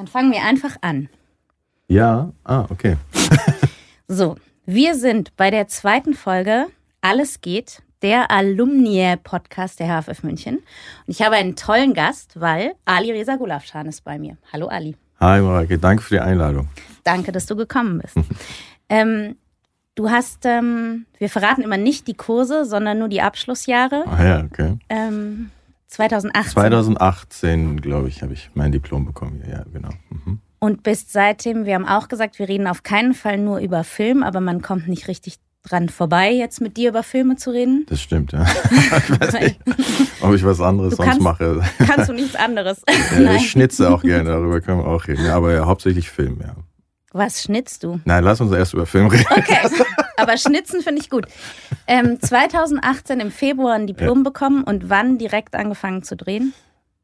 Dann fangen wir einfach an. Ja, ah, okay. So, wir sind bei der zweiten Folge Alles geht, der Alumni-Podcast der HFF München. Und ich habe einen tollen Gast, weil Ali Reza Gulafschan ist bei mir. Hallo Ali. Hi Mareike, danke für die Einladung. Danke, dass du gekommen bist. ähm, du hast, ähm, wir verraten immer nicht die Kurse, sondern nur die Abschlussjahre. Ah ja, okay. Ähm, 2018. 2018, glaube ich, habe ich mein Diplom bekommen. Ja, genau. Mhm. Und bist seitdem, wir haben auch gesagt, wir reden auf keinen Fall nur über Film, aber man kommt nicht richtig dran vorbei, jetzt mit dir über Filme zu reden. Das stimmt, ja. ich weiß nicht, ob ich was anderes Du sonst kannst- mache. Kannst du nichts anderes? Ja, ich schnitze auch gerne, darüber können wir auch reden. Aber ja, hauptsächlich Film, ja. Was schnitzt du? Nein, lass uns erst über Film reden. Okay, aber Schnitzen finde ich gut. Ähm, 2018 im Februar ein Diplom bekommen und wann direkt angefangen zu drehen?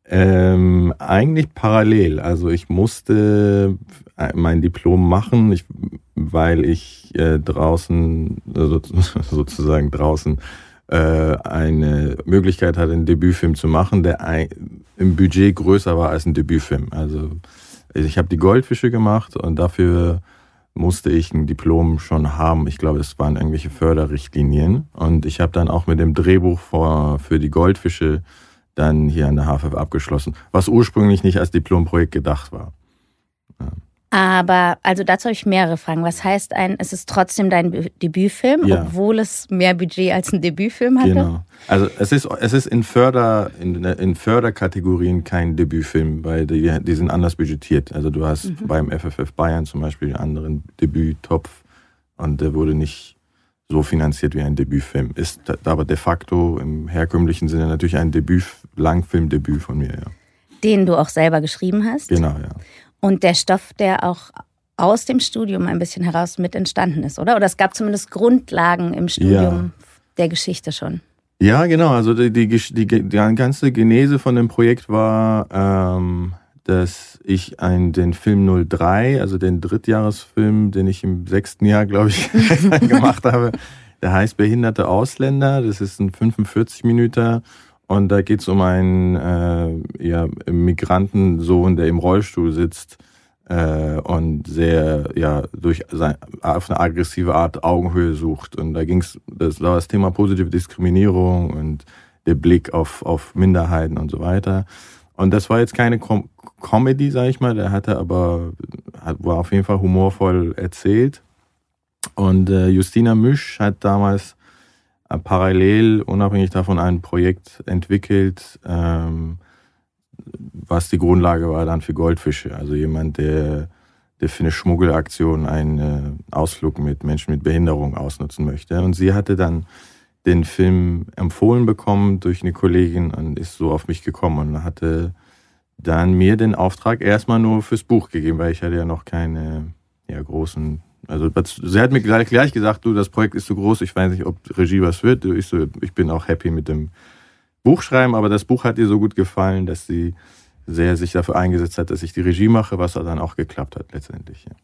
Ähm, eigentlich parallel. Also ich musste äh, mein Diplom machen, ich, weil ich äh, draußen, also sozusagen draußen, äh, eine Möglichkeit hatte, einen Debütfilm zu machen, der ein, im Budget größer war als ein Debütfilm. Also ich habe die Goldfische gemacht und dafür musste ich ein Diplom schon haben. Ich glaube, es waren irgendwelche Förderrichtlinien. Und ich habe dann auch mit dem Drehbuch vor, für die Goldfische dann hier an der HFF abgeschlossen, was ursprünglich nicht als Diplomprojekt gedacht war. Aber, also dazu habe ich mehrere Fragen. Was heißt ein, es ist trotzdem dein Be- Debütfilm, Ja. obwohl es mehr Budget als ein Debütfilm hatte? Genau. Also es ist, es ist in, Förder, in, in Förderkategorien kein Debütfilm, weil die, die sind anders budgetiert. Also du hast Mhm. beim FFF Bayern zum Beispiel einen anderen Debüttopf und der wurde nicht so finanziert wie ein Debütfilm. Ist aber de facto im herkömmlichen Sinne natürlich ein Debüt, Langfilmdebüt von mir, ja. Den du auch selber geschrieben hast. Genau, ja. Und der Stoff, der auch aus dem Studium ein bisschen heraus mit entstanden ist, oder? Oder es gab zumindest Grundlagen im Studium der Geschichte schon. Ja, genau. Also die, die, die, die ganze Genese von dem Projekt war, ähm, dass ich ein, den Film 03, also den Drittjahresfilm, den ich im sechsten Jahr, glaube ich, gemacht habe, der heißt Behinderte Ausländer. Das ist ein 45 Minuten und da geht es um einen äh, ja, Migrantensohn, der im Rollstuhl sitzt äh, und sehr ja durch sein, auf eine aggressive Art Augenhöhe sucht. Und da ging's, das war das Thema positive Diskriminierung und der Blick auf, auf Minderheiten und so weiter. Und das war jetzt keine Com Comedy, sag ich mal, der hatte aber, hat, war auf jeden Fall humorvoll erzählt. Und äh, Justina Misch hat damals parallel, unabhängig davon, ein Projekt entwickelt, ähm, was die Grundlage war dann für Goldfische. Also jemand, der, der für eine Schmuggelaktion einen äh, Ausflug mit Menschen mit Behinderung ausnutzen möchte. Und sie hatte dann den Film empfohlen bekommen durch eine Kollegin und ist so auf mich gekommen und hatte dann mir den Auftrag erstmal nur fürs Buch gegeben, weil ich hatte ja noch keine ja, großen. Also sie hat mir gleich, gleich gesagt, du, das Projekt ist so groß, ich weiß nicht, ob Regie was wird. Ich, so, ich bin auch happy mit dem Buchschreiben, aber das Buch hat ihr so gut gefallen, dass sie sehr sich dafür eingesetzt hat, dass ich die Regie mache, was dann auch geklappt hat letztendlich. Ja.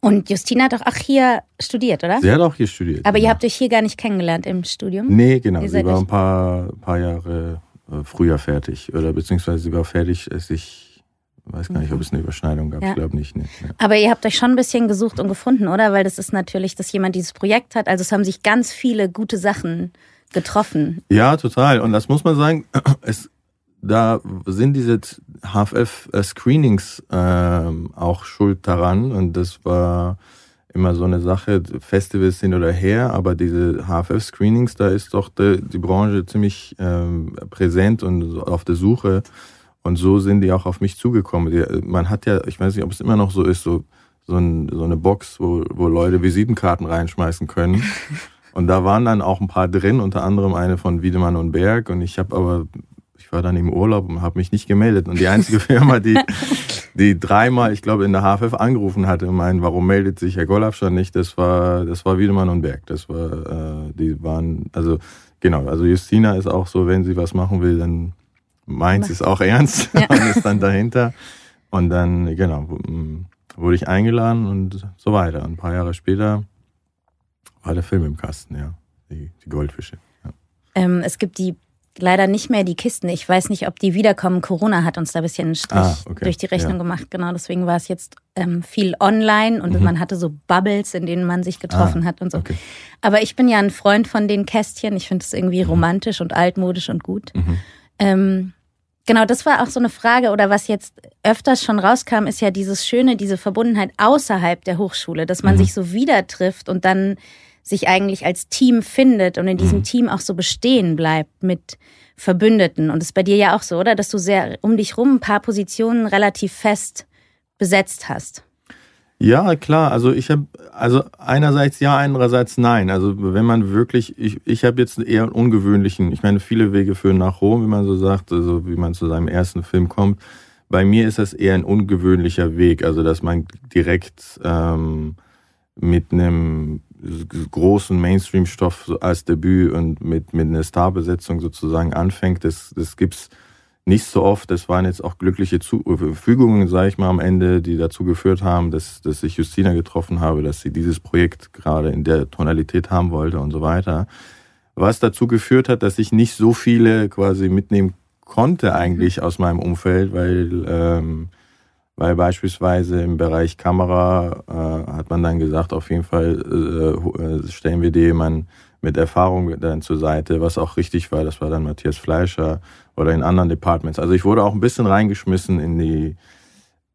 Und Justina hat doch auch hier studiert, oder? Sie hat auch hier studiert. Aber ihr ja. habt euch hier gar nicht kennengelernt im Studium? Nee, genau. Sie war ein paar, paar Jahre äh, früher fertig. Oder beziehungsweise sie war fertig, als ich weiß gar nicht, ob es eine Überschneidung gab. Ja. Ich glaube nicht. Nee. Ja. Aber ihr habt euch schon ein bisschen gesucht und gefunden, oder? Weil das ist natürlich, dass jemand dieses Projekt hat. Also es haben sich ganz viele gute Sachen getroffen. ja, total. Und das muss man sagen, es, da sind diese HFF-Screenings ähm, auch schuld daran. Und das war immer so eine Sache, Festivals hin oder her, aber diese HFF-Screenings, da ist doch die, die Branche ziemlich ähm, präsent und auf der Suche. Und so sind die auch auf mich zugekommen. Die, man hat ja, ich weiß nicht, ob es immer noch so ist, so, so, ein, so eine Box, wo, wo Leute Visitenkarten reinschmeißen können. Und da waren dann auch ein paar drin, unter anderem eine von Wiedemann und Berg. Und ich habe aber, ich war dann im Urlaub und habe mich nicht gemeldet. Und die einzige Firma, die, die dreimal, ich glaube, in der HFF angerufen hatte und meinen, warum meldet sich Herr Gollafschan nicht? Das war, das war Wiedemann und Berg. Das war, äh, die waren, also genau, also Justina ist auch so, wenn sie was machen will, dann meint sie es auch ernst ja. und ist dann dahinter. Und dann, genau, wurde ich eingeladen und so weiter. Und ein paar Jahre später war der Film im Kasten, ja. Die, die Goldfische. Ja. Ähm, es gibt die leider nicht mehr die Kisten. Ich weiß nicht, ob die wiederkommen. Corona hat uns da ein bisschen einen Strich ah, okay. durch die Rechnung ja. gemacht. Genau, deswegen war es jetzt ähm, viel online und mhm. man hatte so Bubbles, in denen man sich getroffen ah, hat und so. Okay. Aber ich bin ja ein Freund von den Kästchen. Ich finde es irgendwie mhm. romantisch und altmodisch und gut. Mhm. Ähm, Genau, das war auch so eine Frage oder was jetzt öfters schon rauskam, ist ja dieses Schöne, diese Verbundenheit außerhalb der Hochschule, dass man mhm. sich so wieder trifft und dann sich eigentlich als Team findet und in diesem mhm. Team auch so bestehen bleibt mit Verbündeten. Und das ist bei dir ja auch so, oder? Dass du sehr um dich rum ein paar Positionen relativ fest besetzt hast. Ja, klar. Also ich habe, also einerseits ja, andererseits nein. Also wenn man wirklich, ich, ich habe jetzt eher einen ungewöhnlichen, ich meine, viele Wege führen nach Rom, wie man so sagt, also wie man zu seinem ersten Film kommt. Bei mir ist das eher ein ungewöhnlicher Weg, also dass man direkt ähm, mit einem großen Mainstream-Stoff als Debüt und mit, mit einer Starbesetzung sozusagen anfängt. Das, das gibt's nicht so oft. Das waren jetzt auch glückliche Fügungen, sage ich mal, am Ende, die dazu geführt haben, dass, dass ich Justina getroffen habe, dass sie dieses Projekt gerade in der Tonalität haben wollte und so weiter. Was dazu geführt hat, dass ich nicht so viele quasi mitnehmen konnte eigentlich aus meinem Umfeld, weil, ähm, weil beispielsweise im Bereich Kamera äh, hat man dann gesagt, auf jeden Fall äh, äh stellen wir dir jemanden mit Erfahrung dann zur Seite, was auch richtig war. Das war dann Matthias Fleischer oder in anderen Departments. Also ich wurde auch ein bisschen reingeschmissen in die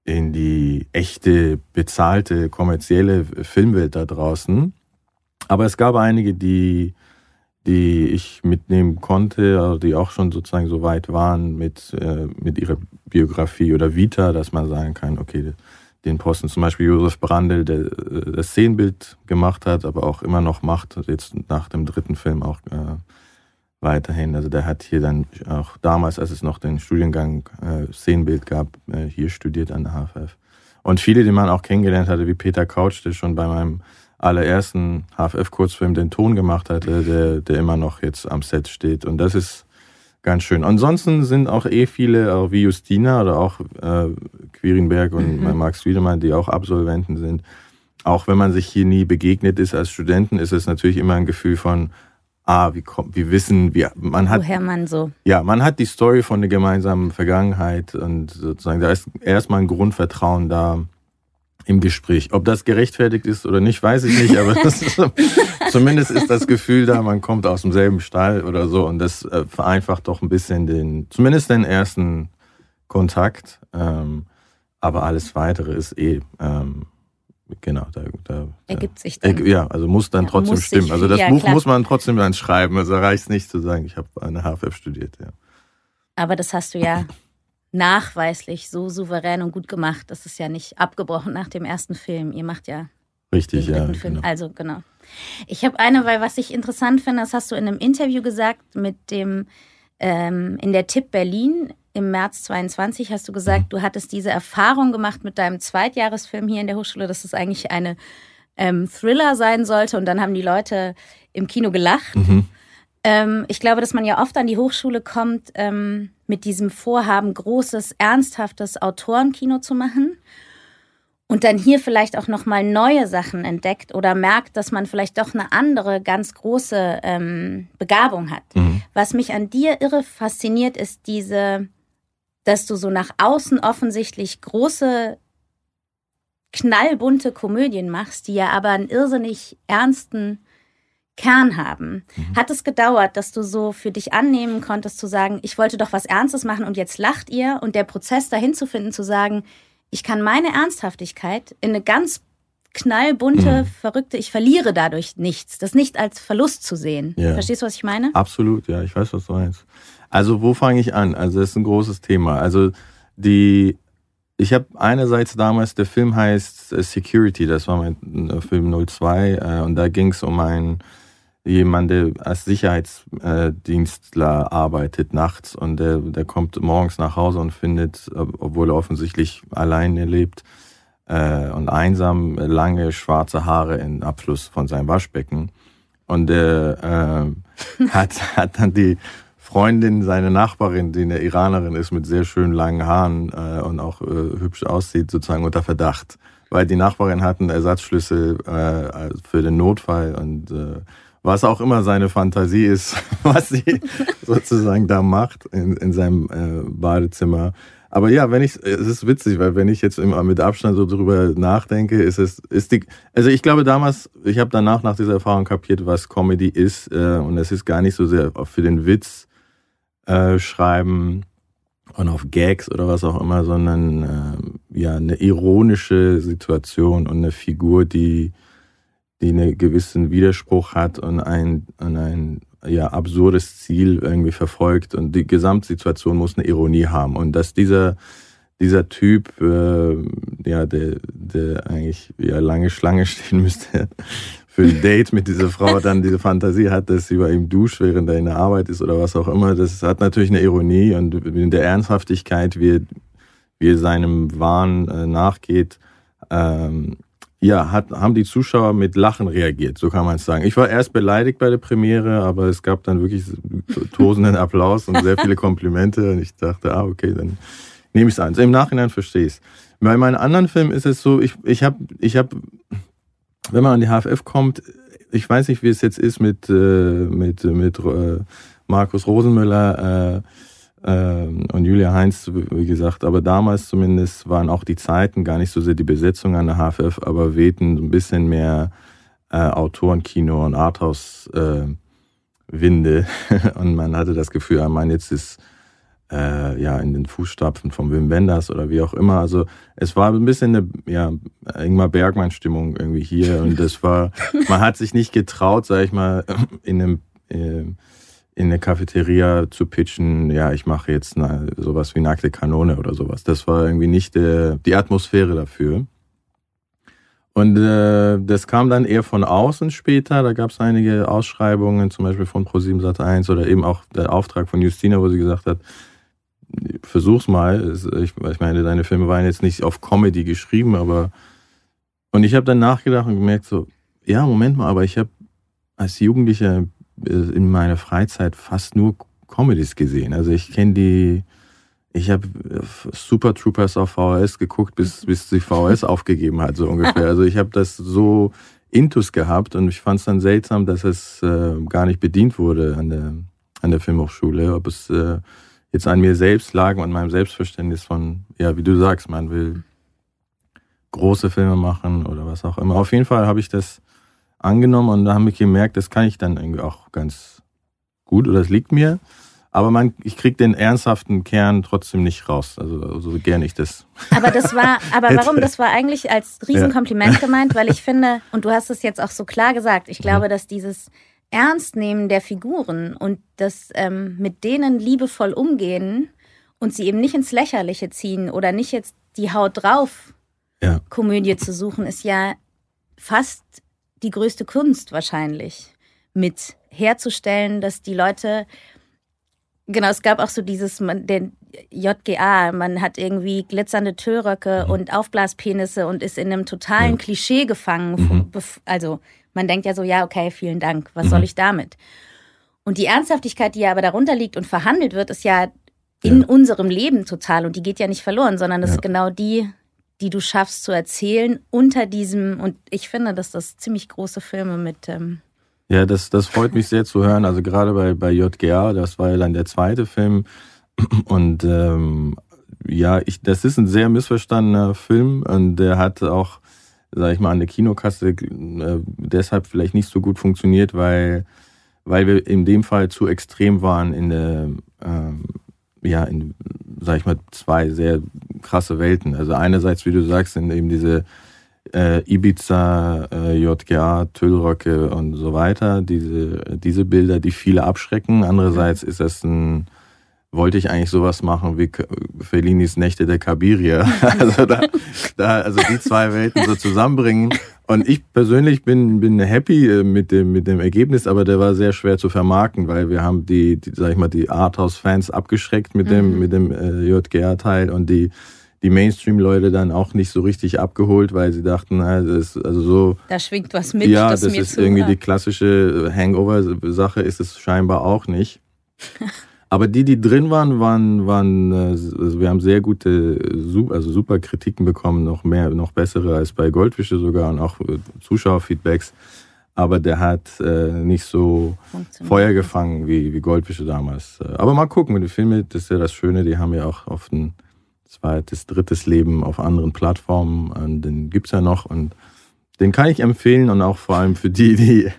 in die echte bezahlte kommerzielle Filmwelt da draußen. Aber es gab einige, die die ich mitnehmen konnte, also die auch schon sozusagen so weit waren mit äh, mit ihrer Biografie oder Vita, dass man sagen kann, okay, den Posten. Zum Beispiel Josef Brandl, der äh, das Szenenbild gemacht hat, aber auch immer noch macht, jetzt nach dem dritten Film auch äh, weiterhin. Also der hat hier dann auch damals, als es noch den Studiengang äh, Szenenbild gab, äh, hier studiert an der HFF. Und viele, die man auch kennengelernt hatte, wie Peter Couch, der schon bei meinem allerersten HFF-Kurzfilm den Ton gemacht hatte, der, der immer noch jetzt am Set steht. Und das ist ganz schön. Ansonsten sind auch eh viele, auch wie Justina oder auch äh, Quirinberg und mhm. Max Wiedemann, die auch Absolventen sind. Auch wenn man sich hier nie begegnet ist als Studenten, ist es natürlich immer ein Gefühl von, ah, wie kommt, wir wissen, wie, man hat. Woher man so. Ja, man hat die Story von der gemeinsamen Vergangenheit und sozusagen, da ist erstmal ein Grundvertrauen da im Gespräch. Ob das gerechtfertigt ist oder nicht, weiß ich nicht, aber ist, zumindest ist das Gefühl da, man kommt aus demselben Stall oder so und das äh, vereinfacht doch ein bisschen den, zumindest den ersten Kontakt. Ähm, aber alles weitere ist eh, ähm, genau, da, da ergibt sich dann. ja, also muss dann ja, trotzdem stimmen. Sich, also das ja, Buch klar. muss man trotzdem dann schreiben. Also reicht nicht zu sagen, ich habe eine HFF studiert, ja. Aber das hast du ja nachweislich so souverän und gut gemacht. Das ist ja nicht abgebrochen nach dem ersten Film. Ihr macht ja Richtig, ja. Film. Genau. Also genau. Ich habe eine, weil was ich interessant finde, das hast du in einem Interview gesagt mit dem ähm, in der Tipp Berlin im März 22 hast du gesagt, mhm. du hattest diese Erfahrung gemacht mit deinem Zweitjahresfilm hier in der Hochschule, dass es eigentlich eine ähm, Thriller sein sollte und dann haben die Leute im Kino gelacht. Mhm. Ähm, ich glaube, dass man ja oft an die Hochschule kommt ähm, mit diesem Vorhaben, großes, ernsthaftes Autorenkino zu machen und dann hier vielleicht auch noch mal neue Sachen entdeckt oder merkt, dass man vielleicht doch eine andere, ganz große ähm, Begabung hat. Mhm. Was mich an dir irre fasziniert, ist diese, dass du so nach außen offensichtlich große, knallbunte Komödien machst, die ja aber einen irrsinnig ernsten Kern haben. Mhm. Hat es gedauert, dass du so für dich annehmen konntest, zu sagen, ich wollte doch was Ernstes machen und jetzt lacht ihr und der Prozess dahin zu finden, zu sagen, ich kann meine Ernsthaftigkeit in eine ganz knallbunte, mhm. verrückte, ich verliere dadurch nichts, das nicht als Verlust zu sehen. Ja. Verstehst du, was ich meine? Absolut, ja, ich weiß, was du meinst. Also, wo fange ich an? Also, das ist ein großes Thema. Also, die, ich habe einerseits damals, der Film heißt Security, das war mein Film 02, äh, und da ging es um einen jemand, der als Sicherheitsdienstler arbeitet nachts und der, der kommt morgens nach Hause und findet, obwohl er offensichtlich alleine lebt äh, und einsam, lange schwarze Haare im Abfluss von seinem Waschbecken. Und er äh, hat, hat dann die Freundin, seine Nachbarin, die eine Iranerin ist mit sehr schönen langen Haaren äh, und auch äh, hübsch aussieht, sozusagen unter Verdacht. Weil die Nachbarin hat einen Ersatzschlüssel äh, für den Notfall und äh, was auch immer seine Fantasie ist, was sie sozusagen da macht in, in seinem äh, Badezimmer. Aber ja, wenn ich, es ist witzig, weil wenn ich jetzt immer mit Abstand so drüber nachdenke, ist es, ist die, also ich glaube damals, ich habe danach nach dieser Erfahrung kapiert, was Comedy ist, äh, und es ist gar nicht so sehr für den Witz äh, schreiben und auf Gags oder was auch immer, sondern äh, ja eine ironische Situation und eine Figur, die die einen gewissen Widerspruch hat und ein, und ein ja, absurdes Ziel irgendwie verfolgt und die Gesamtsituation muss eine Ironie haben und dass dieser dieser Typ, äh, ja, der, der eigentlich ja lange Schlange stehen müsste für ein Date mit dieser Frau, dann diese Fantasie hat, dass sie bei ihm duscht, während er in der Arbeit ist oder was auch immer. Das hat natürlich eine Ironie und in der Ernsthaftigkeit, wie, wie er seinem Wahn äh, nachgeht, ähm, ja, hat, haben die Zuschauer mit Lachen reagiert, so kann man es sagen. Ich war erst beleidigt bei der Premiere, aber es gab dann wirklich tosenden Applaus und sehr viele Komplimente und ich dachte, ah, okay, dann nehme ich es an. Im Nachhinein verstehe ich es. Bei meinen anderen Filmen ist es so, ich, ich habe, ich hab, wenn man an die HFF kommt, ich weiß nicht, wie es jetzt ist mit, äh, mit, mit äh, Markus Rosenmüller, äh, und Julia Heinz, wie gesagt, aber damals zumindest waren auch die Zeiten gar nicht so sehr die Besetzung an der HFF, aber wehten ein bisschen mehr äh, Autorenkino und Arthouse-Winde. Äh, und man hatte das Gefühl, ich meine, jetzt ist äh, ja in den Fußstapfen von Wim Wenders oder wie auch immer. Also es war ein bisschen eine ja, Ingmar Bergmann-Stimmung irgendwie hier. Und das war, man hat sich nicht getraut, sag ich mal, in einem äh, in eine Cafeteria zu pitchen, ja, ich mache jetzt eine, sowas wie nackte Kanone oder sowas. Das war irgendwie nicht äh, die Atmosphäre dafür. Und äh, das kam dann eher von außen später. Da gab es einige Ausschreibungen, zum Beispiel von Pro7 Sat1 oder eben auch der Auftrag von Justina, wo sie gesagt hat, versuch's mal. Ich, ich meine, deine Filme waren jetzt nicht auf Comedy geschrieben, aber und ich habe dann nachgedacht und gemerkt so, ja, Moment mal, aber ich habe als Jugendlicher in meiner Freizeit fast nur Comedies gesehen. Also ich kenne die, ich habe äh, Super Troopers auf VHS geguckt, bis, bis die VHS aufgegeben hat, so ungefähr. Also ich habe das so intus gehabt und ich fand es dann seltsam, dass es äh, gar nicht bedient wurde an der, an der Filmhochschule. Ob es äh, jetzt an mir selbst lag und meinem Selbstverständnis von, ja, wie du sagst, man will große Filme machen oder was auch immer. Auf jeden Fall habe ich das angenommen und da haben wir gemerkt, das kann ich dann irgendwie auch ganz gut oder es liegt mir. Aber man, ich kriege den ernsthaften Kern trotzdem nicht raus, also so gern ich das. Aber das war, aber warum? Das war eigentlich als Riesenkompliment gemeint, weil ich finde, und du hast es jetzt auch so klar gesagt, ich glaube, dass dieses Ernstnehmen der Figuren und das ähm, mit denen liebevoll umgehen und sie eben nicht ins Lächerliche ziehen oder nicht jetzt die Haut drauf. Komödie zu suchen, ist ja fast die größte Kunst wahrscheinlich, mit herzustellen, dass die Leute, genau, es gab auch so dieses, man, den JGA, man hat irgendwie glitzernde Tölröcke mhm. und Aufblaspenisse und ist in einem totalen ja. Klischee gefangen. Mhm. Also man denkt ja so, ja, okay, vielen Dank, was mhm. soll ich damit? Und die Ernsthaftigkeit, die ja aber darunter liegt und verhandelt wird, ist ja in ja. unserem Leben total und die geht ja nicht verloren, sondern das ja. ist genau die die du schaffst zu erzählen unter diesem, und ich finde, dass das ziemlich große Filme mit. Ähm ja, das, das freut mich sehr zu hören. Also gerade bei, bei JGA, das war ja dann der zweite Film. Und ähm, ja, ich, das ist ein sehr missverstandener Film und der hat auch, sag ich mal, an der Kinokasse äh, deshalb vielleicht nicht so gut funktioniert, weil, weil wir in dem Fall zu extrem waren in der, ähm, ja, in, sag ich mal, zwei sehr krasse Welten. Also einerseits, wie du sagst, sind eben diese äh, Ibiza, äh, JGA, Tüllröcke und so weiter, diese, diese Bilder, die viele abschrecken. Andererseits ist das ein, wollte ich eigentlich sowas machen wie Fellinis Nächte der Kabiria. Also, da, da, also die zwei Welten so zusammenbringen Und ich persönlich bin, bin happy äh, mit dem, mit dem Ergebnis, aber der war sehr schwer zu vermarkten, weil wir haben die, die sag ich mal, die Arthouse-Fans abgeschreckt mit dem, mhm. mit dem äh, JGA-Teil und die, die Mainstream-Leute dann auch nicht so richtig abgeholt, weil sie dachten, das ist also so. Da schwingt was mit. Ja, das, das ist irgendwie die klassische Hangover-Sache, ist es scheinbar auch nicht. Aber die, die drin waren, waren, waren äh, also wir haben sehr gute, also super Kritiken bekommen, noch mehr, noch bessere als bei Goldfische sogar und auch äh, Zuschauerfeedbacks. Aber der hat äh, nicht so Feuer gefangen wie, wie Goldfische damals. Aber mal gucken, die Filme, das ist ja das Schöne, die haben ja auch oft ein zweites, drittes Leben auf anderen Plattformen. Und den gibt's ja noch und den kann ich empfehlen und auch vor allem für die, die,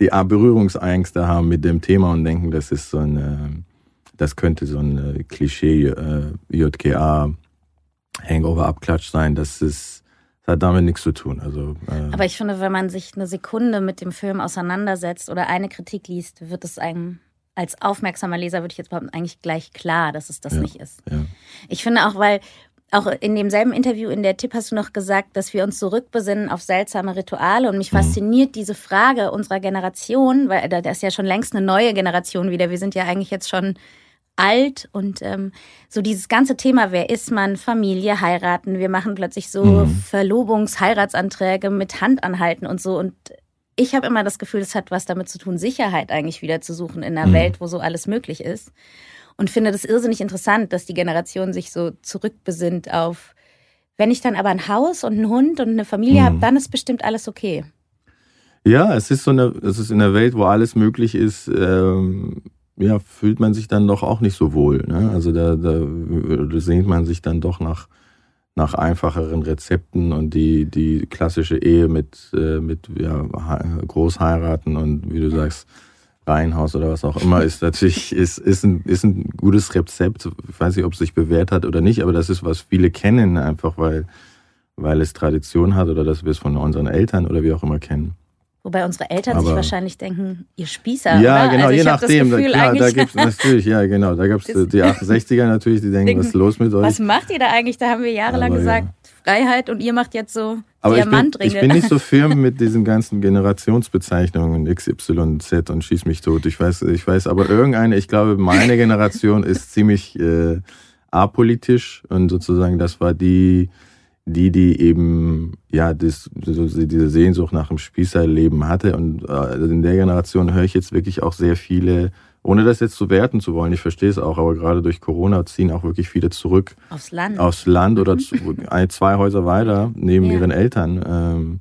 die Berührungsängste haben mit dem Thema und denken, das ist so eine das könnte so ein äh, Klischee äh, JKA Hangover-Abklatsch sein. Das ist das hat damit nichts zu tun. Also, äh Aber ich finde, wenn man sich eine Sekunde mit dem Film auseinandersetzt oder eine Kritik liest, wird es einem als aufmerksamer Leser, würde ich jetzt behaupten, eigentlich gleich klar, dass es das ja, nicht ist. Ja. Ich finde auch, weil auch in demselben Interview in der Tipp hast du noch gesagt, dass wir uns zurückbesinnen auf seltsame Rituale. Und mich mhm. fasziniert diese Frage unserer Generation, weil da ist ja schon längst eine neue Generation wieder. Wir sind ja eigentlich jetzt schon alt und ähm, so dieses ganze Thema, wer ist man, Familie, heiraten, wir machen plötzlich so mhm. Verlobungs-, Heiratsanträge mit Handanhalten und so und ich habe immer das Gefühl, es hat was damit zu tun, Sicherheit eigentlich wieder zu suchen in einer mhm. Welt, wo so alles möglich ist und finde das irrsinnig interessant, dass die Generation sich so zurückbesinnt auf, wenn ich dann aber ein Haus und einen Hund und eine Familie mhm. habe, dann ist bestimmt alles okay. Ja, es ist so eine, es ist in einer Welt, wo alles möglich ist, ähm, ja, fühlt man sich dann doch auch nicht so wohl. Ne? Also da, da, sehnt man sich dann doch nach, nach einfacheren Rezepten und die, die klassische Ehe mit, äh, mit ja, Großheiraten und wie du sagst, Reihenhaus oder was auch immer ist natürlich ist, ist, ein, ist ein gutes Rezept. Ich weiß nicht, ob es sich bewährt hat oder nicht, aber das ist, was viele kennen, einfach weil, weil es Tradition hat oder dass wir es von unseren Eltern oder wie auch immer kennen. Wobei unsere Eltern Aber sich wahrscheinlich denken, ihr Spießer. Ja, oder? genau, also je nachdem. Gefühl, klar, da gibt natürlich, ja, genau. Da gab es die 68er natürlich, die denken, was ist los mit euch? Was macht ihr da eigentlich? Da haben wir jahrelang Aber, gesagt, ja. Freiheit und ihr macht jetzt so Aber Diamantringe. Ich bin, ich bin nicht so firm mit diesen ganzen Generationsbezeichnungen XY, Z und schieß mich tot. Ich weiß, ich weiß, aber irgendeine, ich glaube, meine Generation ist ziemlich äh, apolitisch und sozusagen das war die die, die eben ja das, diese Sehnsucht nach dem Spießerleben hatte. Und äh, in der Generation höre ich jetzt wirklich auch sehr viele, ohne das jetzt zu werten zu wollen, ich verstehe es auch, aber gerade durch Corona ziehen auch wirklich viele zurück. Aufs Land. Aufs Land oder zu, ein, zwei Häuser weiter neben ja. ihren Eltern. Ähm,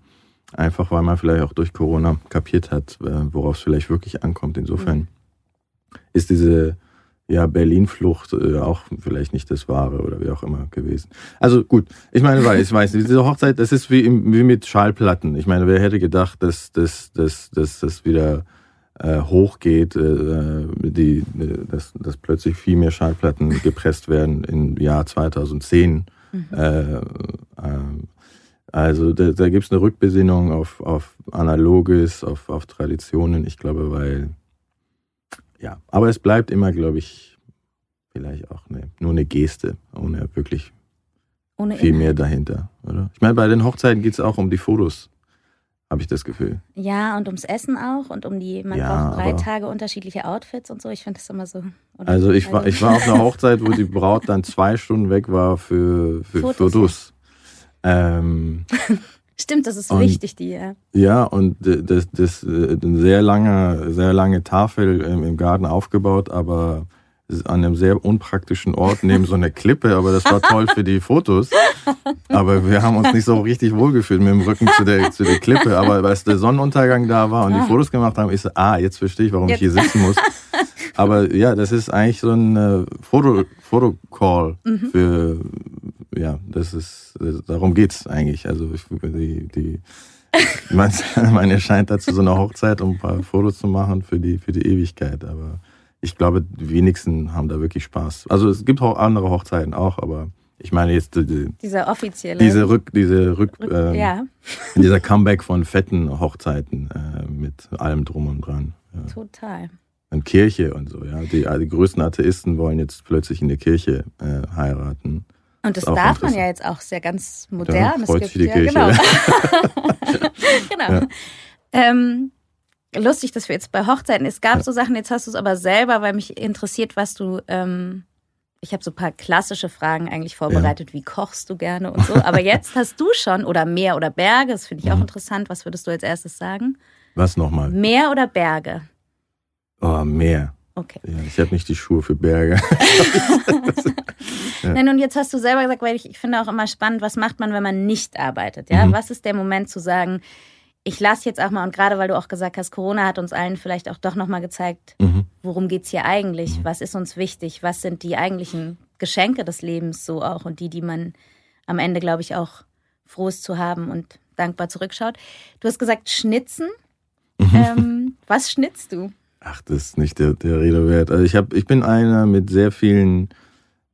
einfach weil man vielleicht auch durch Corona kapiert hat, äh, worauf es vielleicht wirklich ankommt. Insofern mhm. ist diese ja, Berlin-Flucht äh, auch vielleicht nicht das Wahre oder wie auch immer gewesen. Also gut, ich meine, weil ich weiß, diese Hochzeit, das ist wie, im, wie mit Schallplatten. Ich meine, wer hätte gedacht, dass das dass, dass, dass wieder äh, hochgeht, äh, die, dass, dass plötzlich viel mehr Schallplatten gepresst werden im Jahr 2010. Mhm. Äh, äh, also da, da gibt es eine Rückbesinnung auf, auf Analoges, auf, auf Traditionen. Ich glaube, weil ja, aber es bleibt immer, glaube ich, vielleicht auch eine, nur eine Geste, ohne wirklich ohne viel mehr dahinter, oder? Ich meine, bei den Hochzeiten geht es auch um die Fotos, habe ich das Gefühl. Ja, und ums Essen auch und um die, man ja, braucht drei Tage unterschiedliche Outfits und so. Ich finde das immer so. Also ich war, ich war auf einer Hochzeit, wo die Braut dann zwei Stunden weg war für, für Fotos. Fotos. Ähm, Stimmt, das ist und, wichtig, die, ja. Ja, und das, das, äh, eine sehr lange, sehr lange Tafel im, im Garten aufgebaut, aber an einem sehr unpraktischen Ort neben so einer Klippe, aber das war toll für die Fotos. Aber wir haben uns nicht so richtig wohlgefühlt mit dem Rücken zu der, zu der Klippe. Aber als der Sonnenuntergang da war und die ah. Fotos gemacht haben, ich so, ah, jetzt verstehe ich, warum jetzt. ich hier sitzen muss. Aber ja, das ist eigentlich so ein äh, Foto, Fotocall mhm. für, ja, das ist, darum geht's eigentlich. Also ich, die, die, man, man erscheint da zu so einer Hochzeit, um ein paar Fotos zu machen für die, für die Ewigkeit. Aber ich glaube, die wenigsten haben da wirklich Spaß. Also es gibt auch andere Hochzeiten auch, aber ich meine jetzt die, dieser offizielle diese Rück diese Rück, Rück äh, ja. dieser Comeback von fetten Hochzeiten äh, mit allem drum und dran. Ja. Total. Und Kirche und so, ja. Die, die größten Atheisten wollen jetzt plötzlich in der Kirche äh, heiraten. Und das auch darf man ja jetzt auch sehr ganz modern. Es freut gibt sich die ja, Kirche. genau. genau. Ja. Ähm, lustig, dass wir jetzt bei Hochzeiten. Es gab Ja. so Sachen, jetzt hast du es aber selber, weil mich interessiert, was du. Ähm, ich habe so ein paar klassische Fragen eigentlich vorbereitet. Wie kochst du gerne und so. Aber jetzt hast du schon, oder Meer oder Berge, das finde ich auch Mhm. interessant. Was würdest du als erstes sagen? Was nochmal? Meer oder Berge? Oh, Meer. Okay. Ja, ich habe nicht die Schuhe für Berge. Ja. Nein, und jetzt hast du selber gesagt, weil ich, ich finde auch immer spannend, was macht man, wenn man nicht arbeitet? Ja, Mhm. was ist der Moment zu sagen, ich lasse jetzt auch mal, und gerade weil du auch gesagt hast, Corona hat uns allen vielleicht auch doch nochmal gezeigt, Mhm. worum geht es hier eigentlich? Was ist uns wichtig? Was sind die eigentlichen Geschenke des Lebens so auch und die, die man am Ende, glaube ich, auch froh ist zu haben und dankbar zurückschaut? Du hast gesagt, schnitzen. Mhm. ähm, was schnitzt du? Ach, das ist nicht der, der Rede wert. Also ich, hab, ich bin einer mit sehr vielen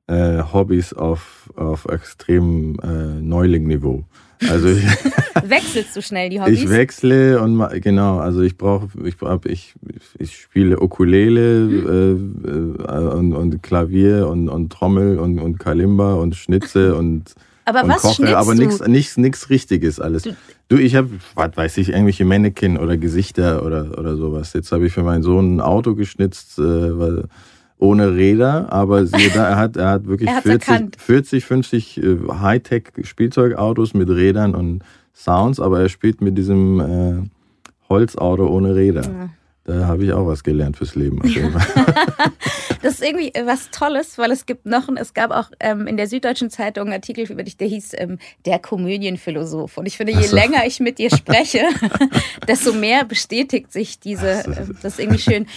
äh, Hobbys auf, auf extremem äh, Neuling-Niveau. Also ich, Wechselst du schnell die Hobbys? ich wechsle und genau, also ich brauche, ich, ich, ich spiele Ukulele äh, äh, und, und Klavier und, und Trommel und, und Kalimba und Schnitze und aber und was koche, aber nichts nichts nichts richtiges alles. Du- Du, ich habe, was weiß ich, irgendwelche Mannequin oder Gesichter oder oder sowas. Jetzt habe ich für meinen Sohn ein Auto geschnitzt, äh, weil, ohne Räder, aber siehe da, er hat er hat wirklich Er hat's 40, erkannt. 40 50 äh, Hightech Spielzeugautos mit Rädern und Sounds, aber er spielt mit diesem äh, Holzauto ohne Räder. Ja. Da habe ich auch was gelernt fürs Leben. Auf jeden Fall. Das ist irgendwie äh, was Tolles, weil es gibt noch, ein- es gab auch ähm, in der Süddeutschen Zeitung einen Artikel über dich, der hieß ähm, Der Komödienphilosoph. Und ich finde, je so. länger ich mit dir spreche, desto mehr bestätigt sich diese, so. ähm, das ist irgendwie schön.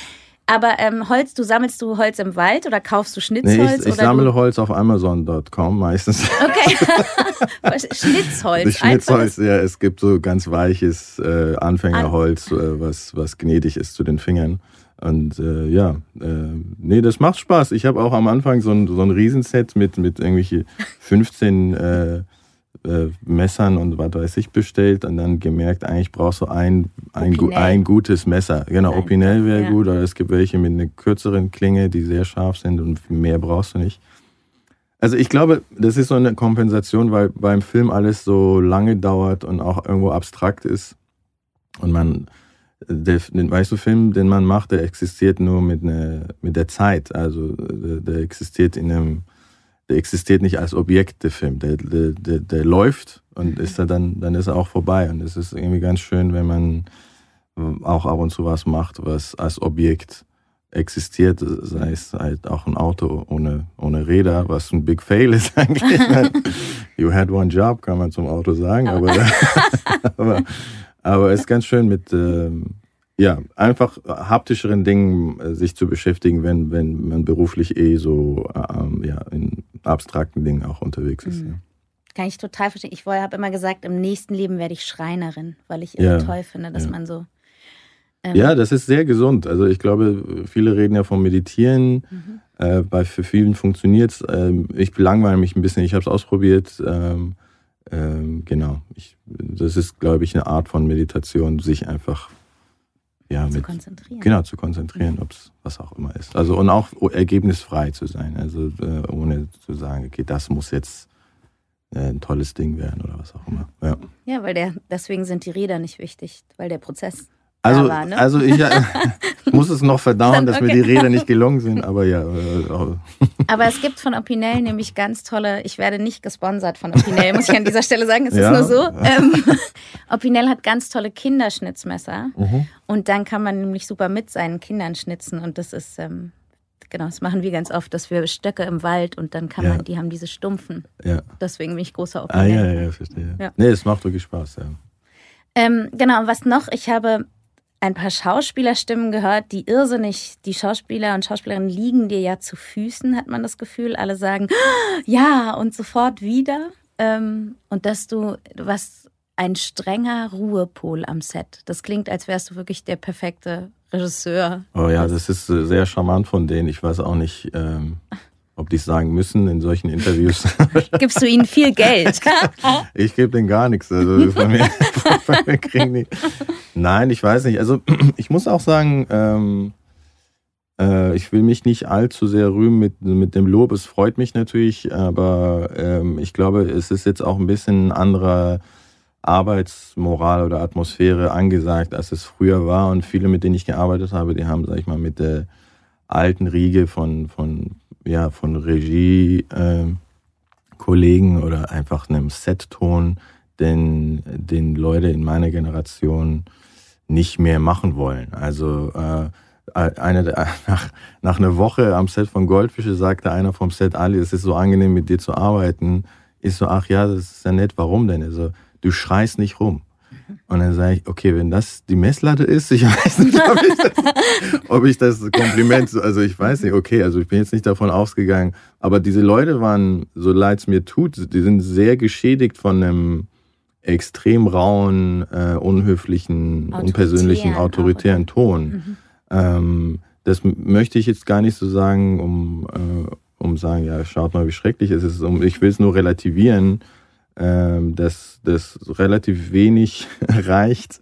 Aber ähm, Holz, du sammelst du Holz im Wald oder kaufst du nee, Schnitzholz? ich, ich oder sammle Holz auf Amazon.com meistens. Okay. Schnitzholz. Das Schnitzholz, ja, es gibt so ganz weiches äh, Anfängerholz, äh, was, was gnädig ist zu den Fingern. Und äh, ja, äh, nee, das macht Spaß. Ich habe auch am Anfang so ein, so ein Riesenset mit, mit irgendwelche 15 äh, äh, Messern und was weiß ich bestellt und dann gemerkt, eigentlich brauchst du ein, ein, gu- ein gutes Messer. Genau, Einfach, Opinel wäre ja. gut, aber es gibt welche mit einer kürzeren Klinge, die sehr scharf sind und mehr brauchst du nicht. Also ich glaube, das ist so eine Kompensation, weil beim Film alles so lange dauert und auch irgendwo abstrakt ist. Und man, der, den, weißt du, Film, den man macht, der existiert nur mit, ne, mit der Zeit. Also der, der existiert in einem, der existiert nicht als Objekt, der Film. Der, der, der, der läuft und ist er dann, dann ist er auch vorbei. Und es ist irgendwie ganz schön, wenn man auch ab und zu was macht, was als Objekt existiert, sei es halt auch ein Auto ohne, ohne Räder, was ein Big Fail ist eigentlich. you had one job, kann man zum Auto sagen, aber, aber, aber es ist ganz schön mit, ähm, ja, einfach haptischeren Dingen äh, sich zu beschäftigen, wenn, wenn man beruflich eh so ähm, ja, in abstrakten Dingen auch unterwegs ist. Mhm. Kann ich total verstehen. Ich habe immer gesagt, im nächsten Leben werde ich Schreinerin, weil ich Ja, toll finde, dass ja. man so. ähm, Ja, das ist sehr gesund. Also ich glaube, viele reden ja vom Meditieren. Mhm. Äh, bei für vielen funktioniert es. Ähm, ich langweile mich ein bisschen. Ich habe es ausprobiert. Ähm, ähm, genau. Ich, das ist, glaube ich, eine Art von Meditation, sich einfach ja zu mit konzentrieren. genau zu konzentrieren, ob es was auch immer ist. Also und auch ergebnisfrei zu sein. Also äh, ohne zu sagen, okay, das muss jetzt äh, ein tolles Ding werden oder was auch immer. Ja. Ja, weil der, deswegen sind die Räder nicht wichtig, weil der Prozess. Also, war, ne? also ich, äh, muss es noch verdauen, dass mir Okay. die Räder nicht gelungen sind, aber ja. Äh, Aber es gibt von Opinel nämlich ganz tolle, ich werde nicht gesponsert von Opinel, muss ich an dieser Stelle sagen, es Ja. ist nur so. Ähm, Opinel hat ganz tolle Kinderschnitzmesser Mhm. und dann kann man nämlich super mit seinen Kindern schnitzen und das ist, ähm, genau, das machen wir ganz oft, dass wir Stöcke im Wald und dann kann Ja. man, die haben diese Stumpfen. ja. Deswegen bin ich großer Ah, ja, Opinel. ja, ja, verstehe. Ja. Nee, es macht wirklich Spaß, ja. Ähm, genau, und was noch? Ich habe ein paar Schauspielerstimmen gehört, die irrsinnig, die Schauspieler und Schauspielerinnen liegen dir ja zu Füßen, hat man das Gefühl. Alle sagen, "Ah, ja, und sofort wieder. Ähm, und dass du, du warst ein strenger Ruhepol am Set. Das klingt, als wärst du wirklich der perfekte Regisseur. Oh ja, das ist sehr charmant von denen. Ich weiß auch nicht, ähm, ob die es sagen müssen in solchen Interviews. Gibst du ihnen viel Geld? ich gebe denen gar nichts. Also von mir, von mir kriegen die. Nein, ich weiß nicht. Also ich muss auch sagen, ähm, Äh, ich will mich nicht allzu sehr rühmen mit, mit dem Lob. Es freut mich natürlich, aber ähm, ich glaube, es ist jetzt auch ein bisschen anderer Arbeitsmoral oder Atmosphäre angesagt, als es früher war. Und viele, mit denen ich gearbeitet habe, die haben, sag ich mal, mit der alten Riege von, von, ja, von Regie, äh, Kollegen oder einfach einem Set-Ton, den, den Leute in meiner Generation nicht mehr machen wollen. Also äh, eine, nach, nach einer Woche am Set von Goldfische sagte einer vom Set, Ali, es ist so angenehm mit dir zu arbeiten. Ich so, ach ja, das ist ja nett, warum denn? Also, du schreist nicht rum. Und dann sage ich, okay, wenn das die Messlatte ist, ich weiß nicht, ob ich das, ob ich das Kompliment, also ich weiß nicht, okay, also ich bin jetzt nicht davon ausgegangen, aber diese Leute waren, so leid es mir tut, die sind sehr geschädigt von einem extrem rauen, äh, unhöflichen, Autoritär, unpersönlichen, autoritären Ton. Mhm. Ähm, das möchte ich jetzt gar nicht so sagen, um, äh, um sagen, ja, schaut mal, wie schrecklich es ist. Ich will es nur relativieren, ähm, dass das relativ wenig reicht,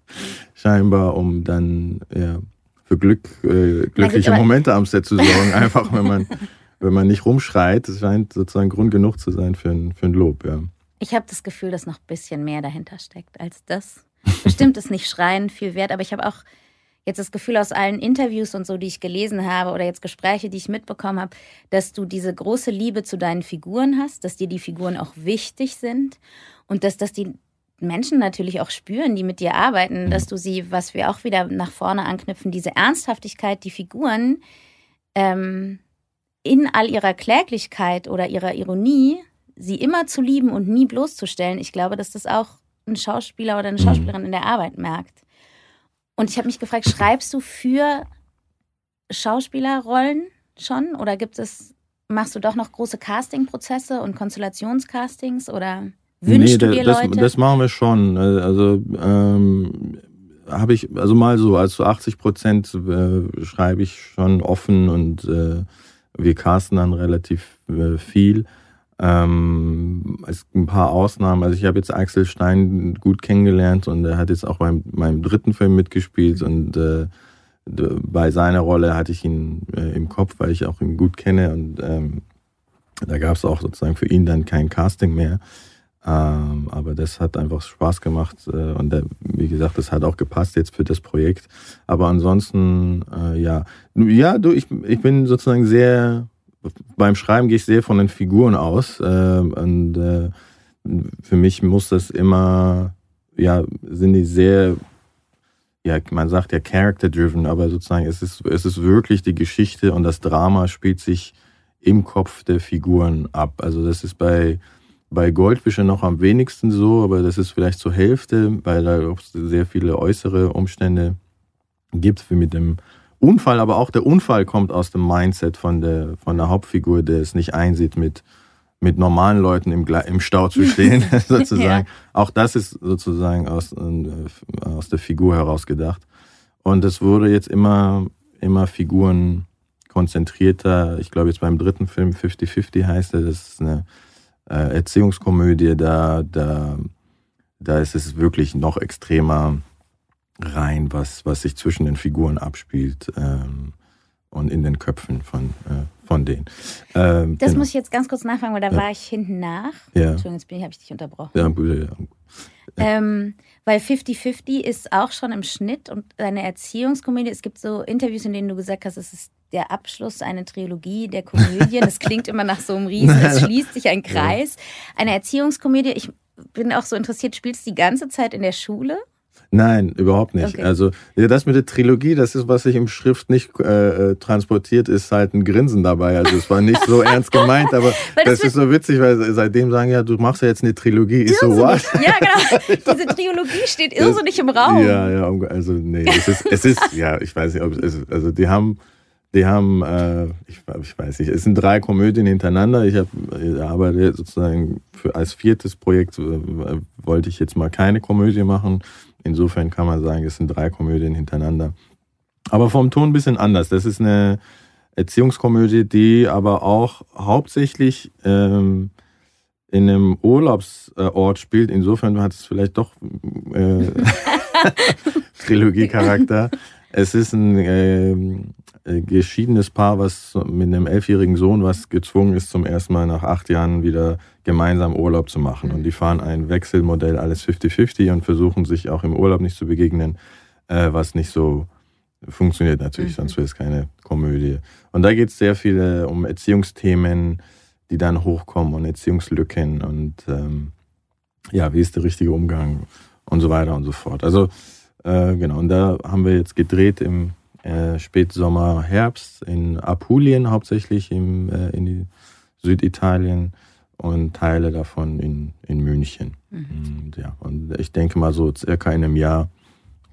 scheinbar, um dann ja, für Glück, äh, glückliche Momente am Set zu sorgen. Einfach, wenn man, wenn man nicht rumschreit, das scheint sozusagen Grund genug zu sein für ein, für ein Lob. Ja. Ich habe das Gefühl, dass noch ein bisschen mehr dahinter steckt als das. Bestimmt ist nicht Schreien viel wert, aber ich habe auch jetzt das Gefühl aus allen Interviews und so, die ich gelesen habe oder jetzt Gespräche, die ich mitbekommen habe, dass du diese große Liebe zu deinen Figuren hast, dass dir die Figuren auch wichtig sind und dass das die Menschen natürlich auch spüren, die mit dir arbeiten, dass du sie, was wir auch wieder nach vorne anknüpfen, diese Ernsthaftigkeit, die Figuren ähm, in all ihrer Kläglichkeit oder ihrer Ironie, sie immer zu lieben und nie bloßzustellen. Ich glaube, dass das auch ein Schauspieler oder eine Schauspielerin in der Arbeit merkt. Und ich habe mich gefragt, schreibst du für Schauspielerrollen schon oder gibt es, machst du doch noch große Castingprozesse und Konstellationscastings oder wünschst nee, du dir das, Leute? Das machen wir schon. Also ähm, habe ich, also mal so, als so 80 Prozent äh, schreibe ich schon offen und äh, wir casten dann relativ äh, viel. Ähm, ein paar Ausnahmen. Also ich habe jetzt Axel Stein gut kennengelernt und er hat jetzt auch beim meinem dritten Film mitgespielt und äh, bei seiner Rolle hatte ich ihn äh, im Kopf, weil ich auch ihn gut kenne und ähm, da gab es auch sozusagen für ihn dann kein Casting mehr. Ähm, aber das hat einfach Spaß gemacht äh, und der, wie gesagt, das hat auch gepasst jetzt für das Projekt. Aber ansonsten, äh, ja, ja, du, ich, ich bin sozusagen sehr beim Schreiben gehe ich sehr von den Figuren aus. Äh, und äh, für mich muss das immer, ja, sind die sehr, ja, man sagt ja character-driven, aber sozusagen es ist, es ist wirklich die Geschichte und das Drama spielt sich im Kopf der Figuren ab. Also das ist bei, bei Goldfische noch am wenigsten so, aber das ist vielleicht zur Hälfte, weil da sehr viele äußere Umstände gibt, wie mit dem Unfall, aber auch der Unfall kommt aus dem Mindset von der, von der Hauptfigur, der es nicht einsieht, mit, mit normalen Leuten im, im Stau zu stehen, sozusagen. Ja. Auch das ist sozusagen aus, äh, aus der Figur heraus gedacht. Und es wurde jetzt immer, immer Figuren konzentrierter. Ich glaube, jetzt beim dritten Film 50-50 heißt er, das ist eine äh, Erziehungskomödie, da, da, da ist es wirklich noch extremer rein, was, was sich zwischen den Figuren abspielt ähm, und in den Köpfen von, äh, von denen. Ähm, das genau. muss ich jetzt ganz kurz nachfragen, weil da ja. war ich hinten nach. Ja. Entschuldigung, jetzt habe ich dich unterbrochen. Ja, ja. Ähm, weil 50-50 ist auch schon im Schnitt und eine Erziehungskomödie. Es gibt so Interviews, in denen du gesagt hast, es ist der Abschluss einer Trilogie der Komödien. Das klingt immer nach so einem Riesen, es schließt sich ein Kreis. Eine Erziehungskomödie, ich bin auch so interessiert, spielst du die ganze Zeit in der Schule? Nein, überhaupt nicht. Okay. Also ja, das mit der Trilogie, das ist, was sich im Schrift nicht äh, äh, transportiert, ist halt ein Grinsen dabei. Also es war nicht so ernst gemeint, aber das, das ist so witzig, weil seitdem sagen ja, du machst ja jetzt eine Trilogie. Ist so what? Ja, genau. Diese Trilogie steht irrsinnig im Raum. Ja, ja, also nee, es ist, es ist ja, ich weiß nicht, ob es ist, also die haben die haben, äh, ich, ich, weiß nicht, es sind drei Komödien hintereinander. Ich habe arbeite sozusagen für, als viertes Projekt äh, wollte ich jetzt mal keine Komödie machen. Insofern kann man sagen, es sind drei Komödien hintereinander. Aber vom Ton ein bisschen anders. Das ist eine Erziehungskomödie, die aber auch hauptsächlich ähm, in einem Urlaubsort spielt. Insofern hat es vielleicht doch äh, Trilogie-Charakter. Es ist ein, äh, geschiedenes Paar, was mit einem elfjährigen Sohn, was gezwungen ist, zum ersten Mal nach acht Jahren wieder gemeinsam Urlaub zu machen. Und die fahren ein Wechselmodell, alles 50-50 und versuchen sich auch im Urlaub nicht zu begegnen, äh, was nicht so funktioniert natürlich, mhm. sonst wäre es keine Komödie. Und da geht es sehr viel äh, um Erziehungsthemen, die dann hochkommen und Erziehungslücken und ähm, ja, wie ist der richtige Umgang und so weiter und so fort. Also äh, genau, und da haben wir jetzt gedreht im äh, Spätsommer, Herbst in Apulien hauptsächlich im, äh, in Süditalien und Teile davon in, in München. Mhm. Und, ja, und ich denke mal so circa in einem Jahr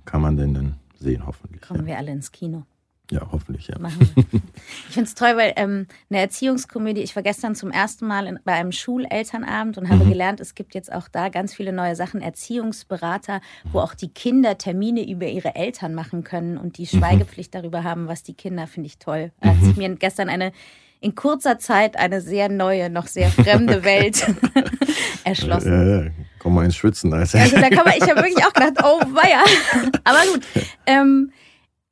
kann man den dann sehen, hoffentlich. Kommen ja. wir alle ins Kino. Ja, hoffentlich, ja. Ich finde es toll, weil ähm, eine Erziehungskomödie, ich war gestern zum ersten Mal in, bei einem Schulelternabend und habe mhm. gelernt, es gibt jetzt auch da ganz viele neue Sachen, Erziehungsberater, wo auch die Kinder Termine über ihre Eltern machen können und die mhm. Schweigepflicht mhm. darüber haben, was die Kinder, finde ich toll. Da hat sich mir gestern eine in kurzer Zeit eine sehr neue, noch sehr fremde Welt erschlossen. Ja, ja, komm mal ins Schwitzen. Also, also da kann man, ich habe wirklich auch gedacht, oh weia. Aber gut. Ähm,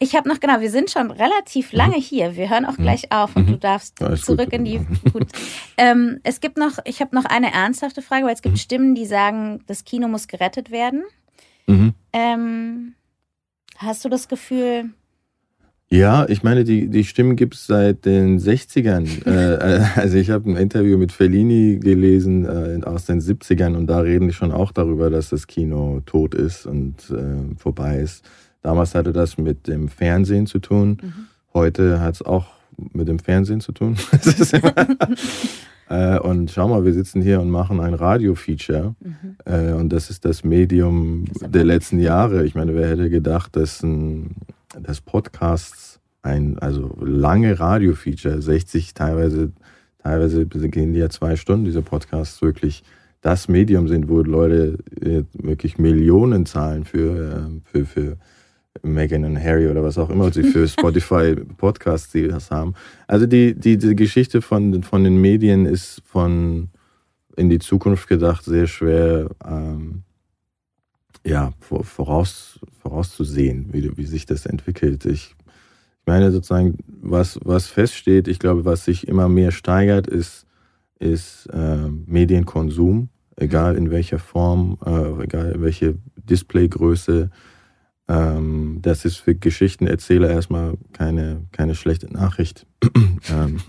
ich habe noch, genau, wir sind schon relativ mhm. lange mhm. hier. Wir hören auch mhm. gleich auf und mhm. du darfst ja, zurück gut. in die. Gut. Ähm, es gibt noch, ich habe noch eine ernsthafte Frage, weil es gibt mhm. Stimmen, die sagen, das Kino muss gerettet werden. Mhm. Ähm, hast du das Gefühl? Ja, ich meine, die, die Stimmen gibt es seit den 60ern. äh, also ich habe ein Interview mit Fellini gelesen äh, aus den 70ern und da reden die schon auch darüber, dass das Kino tot ist und äh, vorbei ist. Damals hatte das mit dem Fernsehen zu tun. Mhm. Heute hat es auch mit dem Fernsehen zu tun. äh, und schau mal, wir sitzen hier und machen ein Radio-Feature. Mhm. Äh, und das ist das Medium das der letzten Jahre. Ich meine, wer hätte gedacht, dass, ein, dass Podcasts ein, also lange Radio-Feature, 60 teilweise, teilweise gehen die ja zwei Stunden, diese Podcasts wirklich das Medium sind, wo Leute äh, wirklich Millionen zahlen für, äh, für, für Megan und Harry oder was auch immer sie für Spotify Podcasts die das haben. Also die, die, die Geschichte von, von den Medien ist von in die Zukunft gedacht sehr schwer ähm, ja, voraus, vorauszusehen, wie, wie sich das entwickelt. Ich, ich meine sozusagen, was, was feststeht, ich glaube, was sich immer mehr steigert, ist, ist äh, Medienkonsum, egal in welcher Form, äh, egal welche Displaygröße, ähm, das ist für Geschichtenerzähler erstmal keine, keine schlechte Nachricht. ähm,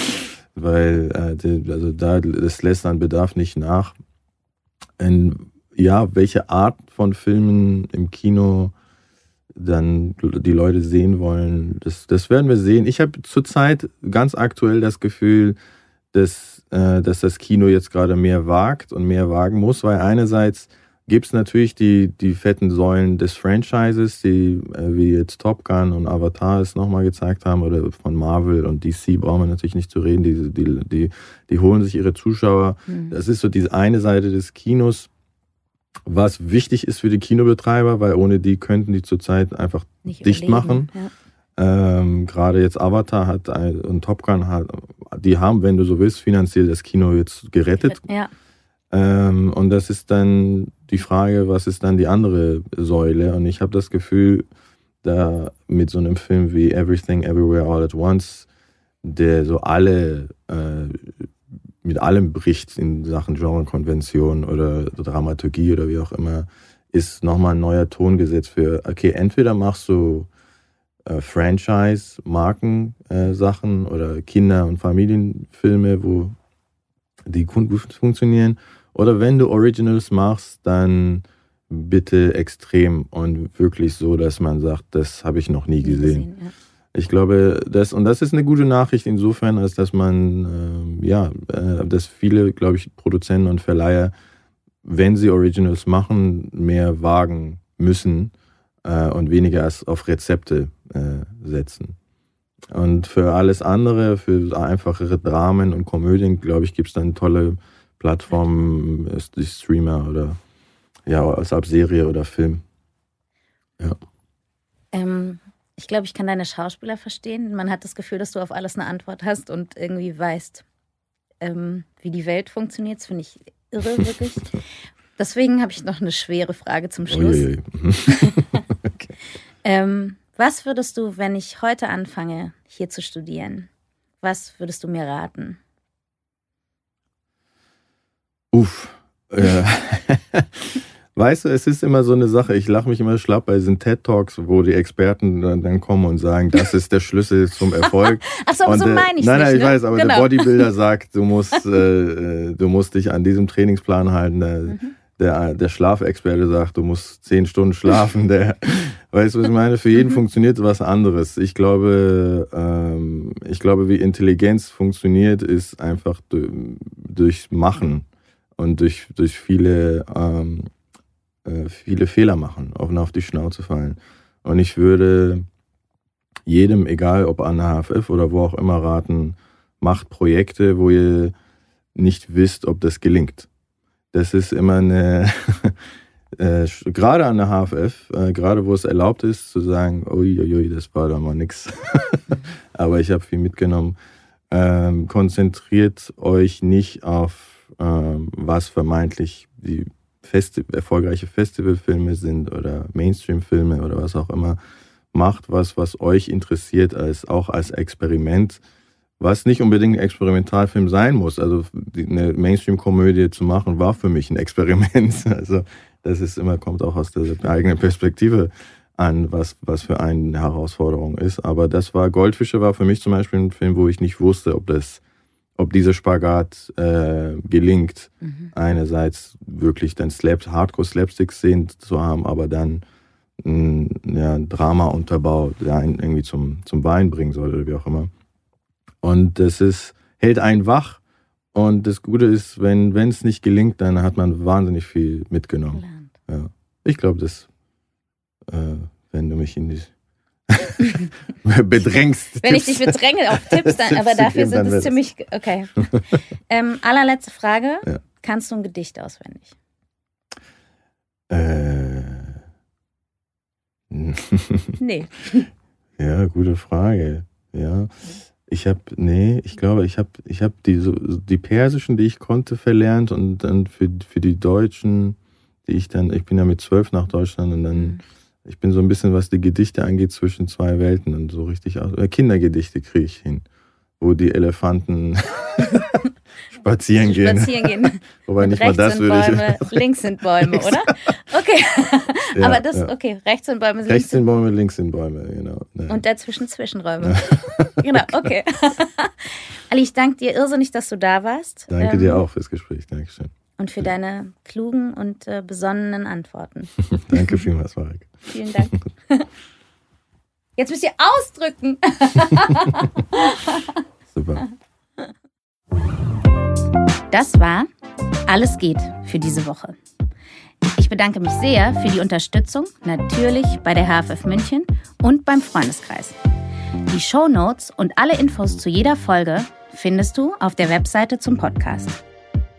weil äh, also da, das lässt an Bedarf nicht nach. Und, ja, welche Art von Filmen im Kino dann die Leute sehen wollen, das, das werden wir sehen. Ich habe zurzeit ganz aktuell das Gefühl, dass, äh, dass das Kino jetzt gerade mehr wagt und mehr wagen muss, weil einerseits gibt es natürlich die, die fetten Säulen des Franchises, die äh, wie jetzt Top Gun und Avatar es nochmal gezeigt haben, oder von Marvel und DC brauchen wir natürlich nicht zu reden, die, die, die, die holen sich ihre Zuschauer. Mhm. Das ist so diese eine Seite des Kinos, was wichtig ist für die Kinobetreiber, weil ohne die könnten die zurzeit einfach nicht dicht überleben. machen. Ja. Ähm, Gerade jetzt Avatar hat und Top Gun hat, die haben, wenn du so willst, finanziell das Kino jetzt gerettet. Ja. Ähm, und das ist dann die Frage, was ist dann die andere Säule? Und ich habe das Gefühl, da mit so einem Film wie Everything Everywhere All at Once, der so alle äh, mit allem bricht in Sachen Genrekonvention oder Dramaturgie oder wie auch immer, ist nochmal ein neuer Ton gesetzt für, okay, entweder machst du äh, Franchise-Marken-Sachen äh, oder Kinder- und Familienfilme, wo die gut funktionieren, oder wenn du Originals machst, dann bitte extrem und wirklich so, dass man sagt, das habe ich noch nie gesehen. gesehen ja. Ich glaube, das und das ist eine gute Nachricht insofern, als dass man äh, ja, äh, dass viele, glaube ich, Produzenten und Verleiher, wenn sie Originals machen, mehr wagen müssen äh, und weniger als auf Rezepte äh, setzen. Und für alles andere, für einfachere Dramen und Komödien, glaube ich, gibt es dann tolle Plattformen, ist die Streamer oder ja, als ab Serie oder Film. Ja. Ähm, ich glaube, ich kann deine Schauspieler verstehen. Man hat das Gefühl, dass du auf alles eine Antwort hast und irgendwie weißt, ähm, wie die Welt funktioniert. Das finde ich irre, wirklich. Deswegen habe ich noch eine schwere Frage zum Schluss. Mhm. okay. ähm, Was würdest du, wenn ich heute anfange, hier zu studieren, was würdest du mir raten? Uff. Äh, weißt du, es ist immer so eine Sache, ich lache mich immer schlapp bei diesen TED-Talks, wo die Experten dann, dann, kommen und sagen, das ist der Schlüssel zum Erfolg. Achso, aber so meine ich Nein, nein, nicht, ich ne? weiß, aber genau. der Bodybuilder sagt, du musst, äh, du musst dich an diesem Trainingsplan halten. Der, mhm. der, der Schlafexperte sagt, du musst zehn Stunden schlafen. Der, weißt du, was ich meine? Für jeden mhm. funktioniert was anderes. Ich glaube, ähm, ich glaube, wie Intelligenz funktioniert, ist einfach durch Machen und durch, durch viele, ähm, äh, viele Fehler machen, auch auf die Schnauze fallen. Und ich würde jedem, egal ob an der HFF oder wo auch immer, raten, macht Projekte, wo ihr nicht wisst, ob das gelingt. Das ist immer eine, äh, gerade an der HFF, äh, gerade wo es erlaubt ist, zu sagen, uiuiui, das war da mal nix. Aber ich habe viel mitgenommen. Ähm, konzentriert euch nicht auf ähm, was vermeintlich die Festi erfolgreiche Festivalfilme sind oder Mainstream-Filme oder was auch immer. Macht was, was euch interessiert, als, auch als Experiment, was nicht unbedingt ein Experimentalfilm sein muss. Also eine Mainstream-Komödie zu machen, war für mich ein Experiment. Also das ist immer, kommt auch aus der eigenen Perspektive an, was, was für eine Herausforderung ist. Aber das war, Goldfische war für mich zum Beispiel ein Film, wo ich nicht wusste, ob das ob dieser Spagat äh, gelingt, mhm. einerseits wirklich dann Slap, Hardcore-Slapstick-Szenen zu haben, aber dann ein ja, Drama-Unterbau, der einen irgendwie zum, zum Wein bringen soll oder wie auch immer. Und das ist, hält einen wach. Und das Gute ist, wenn es nicht gelingt, dann hat man wahnsinnig viel mitgenommen. Ja. Ich glaube, dass, äh, wenn du mich in die bedrängst. Wenn Tipps. ich dich bedränge auf Tipps, dann, aber dafür sind es ziemlich. Okay. Ähm, allerletzte Frage. Ja. Kannst du ein Gedicht auswendig? Äh. nee. Ja, gute Frage. Ja. Ich habe, nee, ich glaube, ich habe ich hab die, die persischen, die ich konnte, verlernt und dann für, für die Deutschen, die ich dann, ich bin ja mit zwölf nach Deutschland und dann mhm ich bin so ein bisschen, was die Gedichte angeht, zwischen zwei Welten und so richtig aus. Äh, Kindergedichte kriege ich hin, wo die Elefanten spazieren gehen. Spazieren gehen. Wobei nicht mal das würde Bäume, ich. links sind Bäume, oder? Okay. Ja, Aber das, ja. okay, rechts sind Bäume, rechts sind Bäume, links sind Bäume, genau. Ja. Und dazwischen Zwischenräume. genau, okay. Ali, ich danke dir irrsinnig, dass du da warst. Danke ähm, dir auch fürs Gespräch. Dankeschön und für deine klugen und äh, besonnenen Antworten. Danke vielmals, Marek. Vielen Dank. Jetzt müsst ihr ausdrücken. Super. Das war Alles geht für diese Woche. Ich bedanke mich sehr für die Unterstützung, natürlich bei der HFF München und beim Freundeskreis. Die Show Notes und alle Infos zu jeder Folge findest du auf der Webseite zum Podcast.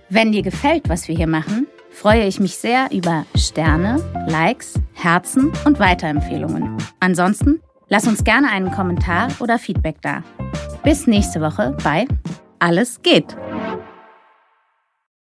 Wenn dir gefällt, was wir hier machen, freue ich mich sehr über Sterne, Likes, Herzen und Weiterempfehlungen. Ansonsten lass uns gerne einen Kommentar oder Feedback da. Bis nächste Woche bei Alles geht.